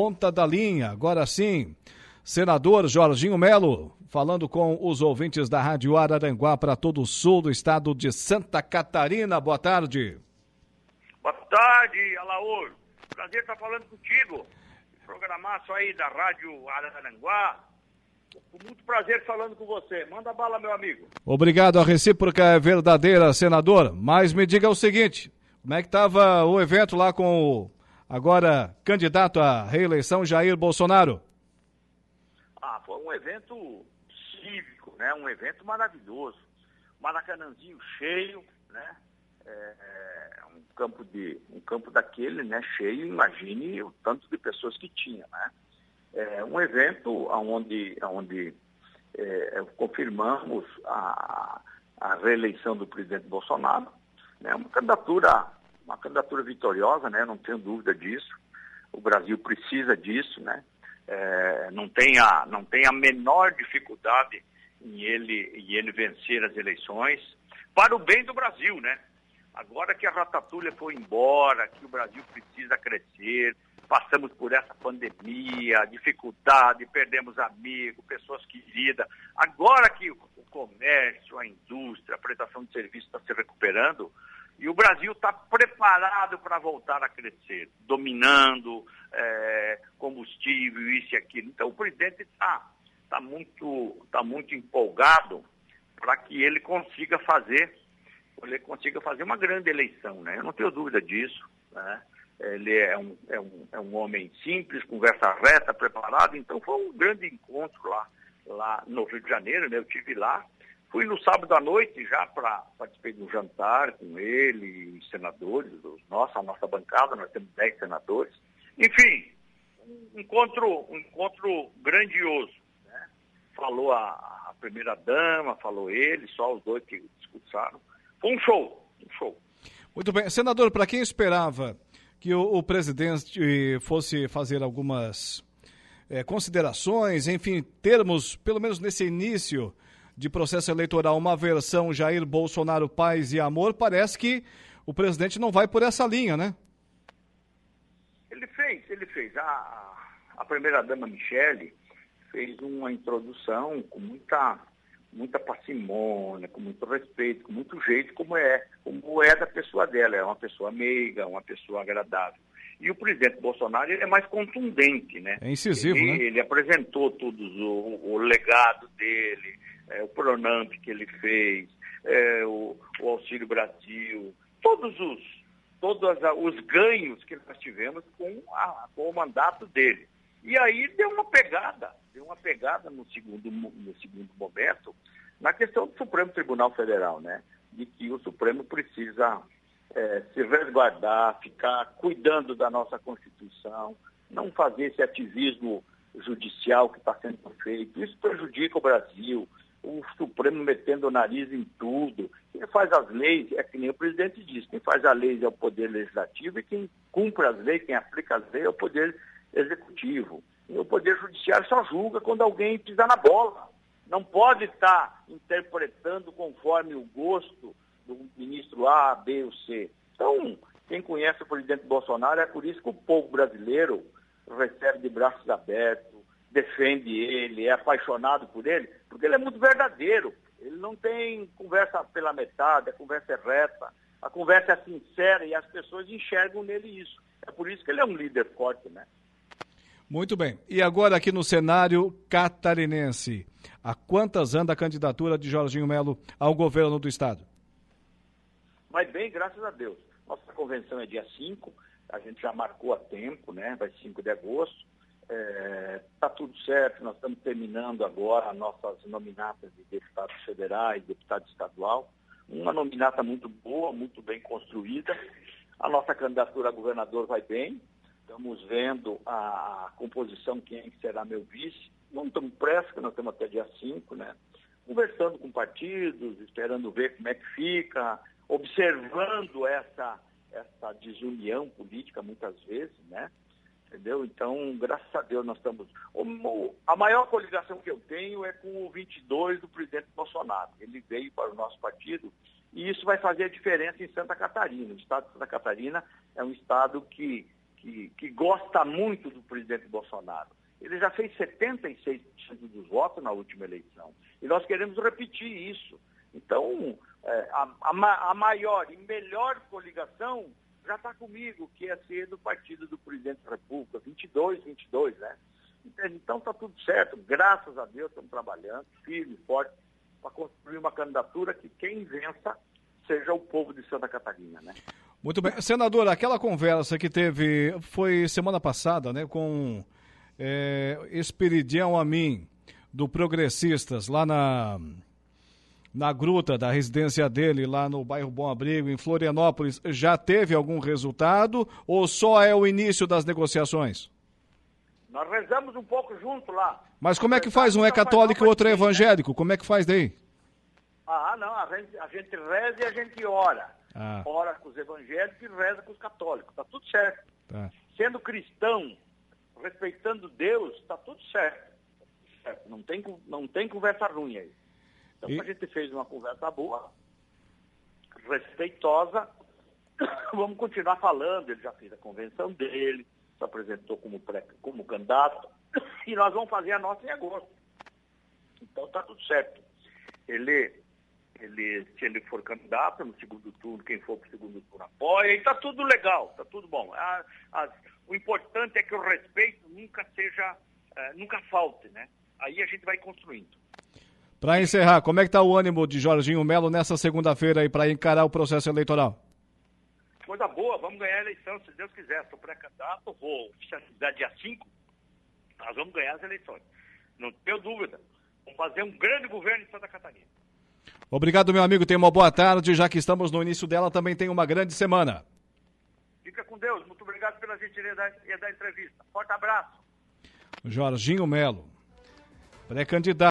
Ponta da linha, agora sim. Senador Jorginho Melo, falando com os ouvintes da Rádio Araranguá para todo o sul do estado de Santa Catarina. Boa tarde. Boa tarde, Alaor. Prazer estar falando contigo. Programaço aí da Rádio Araranguá. Com muito prazer falando com você. Manda bala, meu amigo. Obrigado, a recíproca é verdadeira, senador. Mas me diga o seguinte, como é que estava o evento lá com o agora candidato à reeleição Jair Bolsonaro? Ah, foi um evento cívico, né? Um evento maravilhoso. Maracanãzinho cheio, né? É, é, um campo de um campo daquele, né? Cheio. Imagine o tanto de pessoas que tinha, né? É um evento onde, onde é, confirmamos a, a reeleição do presidente Bolsonaro, né? Uma candidatura uma candidatura vitoriosa, né? Não tenho dúvida disso. O Brasil precisa disso, né? É, não, tem a, não tem a menor dificuldade em ele, em ele vencer as eleições, para o bem do Brasil, né? Agora que a ratatouille foi embora, que o Brasil precisa crescer, passamos por essa pandemia, dificuldade, perdemos amigos, pessoas queridas. Agora que o comércio, a indústria, a prestação de serviços está se recuperando, e o Brasil está preparado para voltar a crescer, dominando é, combustível, isso e aquilo. Então o presidente está tá muito, tá muito empolgado para que ele consiga fazer, ele consiga fazer uma grande eleição, né? Eu não tenho dúvida disso, né? Ele é um, é, um, é um homem simples, conversa reta, preparado, então foi um grande encontro lá, lá no Rio de Janeiro, né? Eu tive lá, Fui no sábado à noite já para participar de um jantar com ele, os senadores, os, nossa, a nossa bancada, nós temos 10 senadores. Enfim, um encontro, um encontro grandioso. Né? Falou a, a primeira-dama, falou ele, só os dois que discursaram. Foi um show, um show. Muito bem. Senador, para quem esperava que o, o, presidente fosse fazer algumas é, considerações, enfim, termos, pelo menos nesse início de processo eleitoral uma versão Jair Bolsonaro paz e amor, parece que o presidente não vai por essa linha, né? Ele fez, ele fez. A, a primeira-dama Michele fez uma introdução com muita, muita parcimônia, com muito respeito, com muito jeito, como é, como é da pessoa dela. É uma pessoa meiga, uma pessoa agradável. E o presidente Bolsonaro é mais contundente, né? É incisivo, ele, né? Ele apresentou todos o, o legado dele, é, o Pronamp que ele fez, é, o, o, Auxílio Brasil, todos os, todos os ganhos que nós tivemos com, a, com o mandato dele. E aí deu uma pegada, deu uma pegada no segundo, no segundo momento, na questão do Supremo Tribunal Federal, né? De que o Supremo precisa é, se resguardar, ficar cuidando da nossa Constituição, não fazer esse ativismo judicial que está sendo feito. Isso prejudica o Brasil, o Supremo metendo o nariz em tudo. Quem faz as leis, é que nem o presidente diz, quem faz as leis é o Poder Legislativo e quem cumpre as leis, quem aplica as leis é o Poder Executivo. E o Poder Judiciário só julga quando alguém pisa na bola. Não pode estar interpretando conforme o gosto do ministro A, B ou C. Então, quem conhece o presidente Bolsonaro é por isso que o povo brasileiro recebe de braços abertos, defende ele, é apaixonado por ele, porque ele é muito verdadeiro. Ele não tem conversa pela metade, a conversa é reta, a conversa é sincera e as pessoas enxergam nele isso. É por isso que ele é um líder forte, né? Muito bem. E agora aqui no cenário catarinense, a quantas anda a candidatura de Jorginho Melo ao governo do estado? Vai bem, graças a Deus. Nossa convenção é dia 5, a gente já marcou a tempo, né? Vai 5 de agosto. Está é, tá tudo certo, nós estamos terminando agora nossas nominatas de deputados federais, deputado estadual. Uma nominata muito boa, muito bem construída. A nossa candidatura a governador vai bem. Estamos vendo a composição, quem é será meu vice. Não estamos pressa, que nós estamos até dia 5, né? Conversando com partidos, esperando ver como é que fica, observando essa, essa desunião política muitas vezes, né? Entendeu? Então, graças a Deus, nós estamos. A maior coligação que eu tenho é com o 22 do presidente Bolsonaro. Ele veio para o nosso partido e isso vai fazer a diferença em Santa Catarina. O estado de Santa Catarina é um estado que, que, que gosta muito do presidente Bolsonaro. Ele já fez 76% dos votos na última eleição. E nós queremos repetir isso. Então, é, a, a, a, maior e melhor coligação já está comigo, que é ser do partido do presidente da República, 22, 22, né? Então está tudo certo, graças a Deus estamos trabalhando, firme, forte, para construir uma candidatura que quem vença seja o povo de Santa Catarina, né? Muito bem. Senador, aquela conversa que teve, foi semana passada, né, com é, Esperidião Amin, do Progressistas, lá na, na gruta da residência dele, lá no bairro Bom Abrigo, em Florianópolis, já teve algum resultado ou só é o início das negociações? Nós rezamos um pouco junto lá. Mas como é que faz? Um é católico e o outro é evangélico. Como é que faz daí? Ah, não, a gente, a gente reza e a gente ora. Ah. Ora com os evangélicos e reza com os católicos. Está tudo certo. Tá. Sendo cristão, respeitando Deus, está tudo certo. certo. Não, tem, não tem conversa ruim aí. Então e... a gente fez uma conversa boa, respeitosa. Vamos continuar falando. Ele já fez a convenção dele, se apresentou como, pré, como candidato. E nós vamos fazer a nossa em agosto. Então está tudo certo. Ele ele, se ele for candidato no segundo turno, quem for para o segundo turno apoia, e está tudo legal, está tudo bom. A, a, o importante é que o respeito nunca seja, uh, nunca falte, né? Aí a gente vai construindo. Para encerrar, como é que está o ânimo de Jorginho Melo nessa segunda-feira aí para encarar o processo eleitoral? Coisa boa, vamos ganhar a eleição, se Deus quiser. Sou pré-candidato, vou oficializar dia 5, nós vamos ganhar as eleições. Não tenho dúvida. Vamos fazer um grande governo em Santa Catarina. Obrigado, meu amigo. Tenha uma boa tarde. Já que estamos no início dela, também tem uma grande semana. Fica com Deus. Muito obrigado pela gentileza da entrevista. Forte abraço. Jorginho Melo, pré-candidato.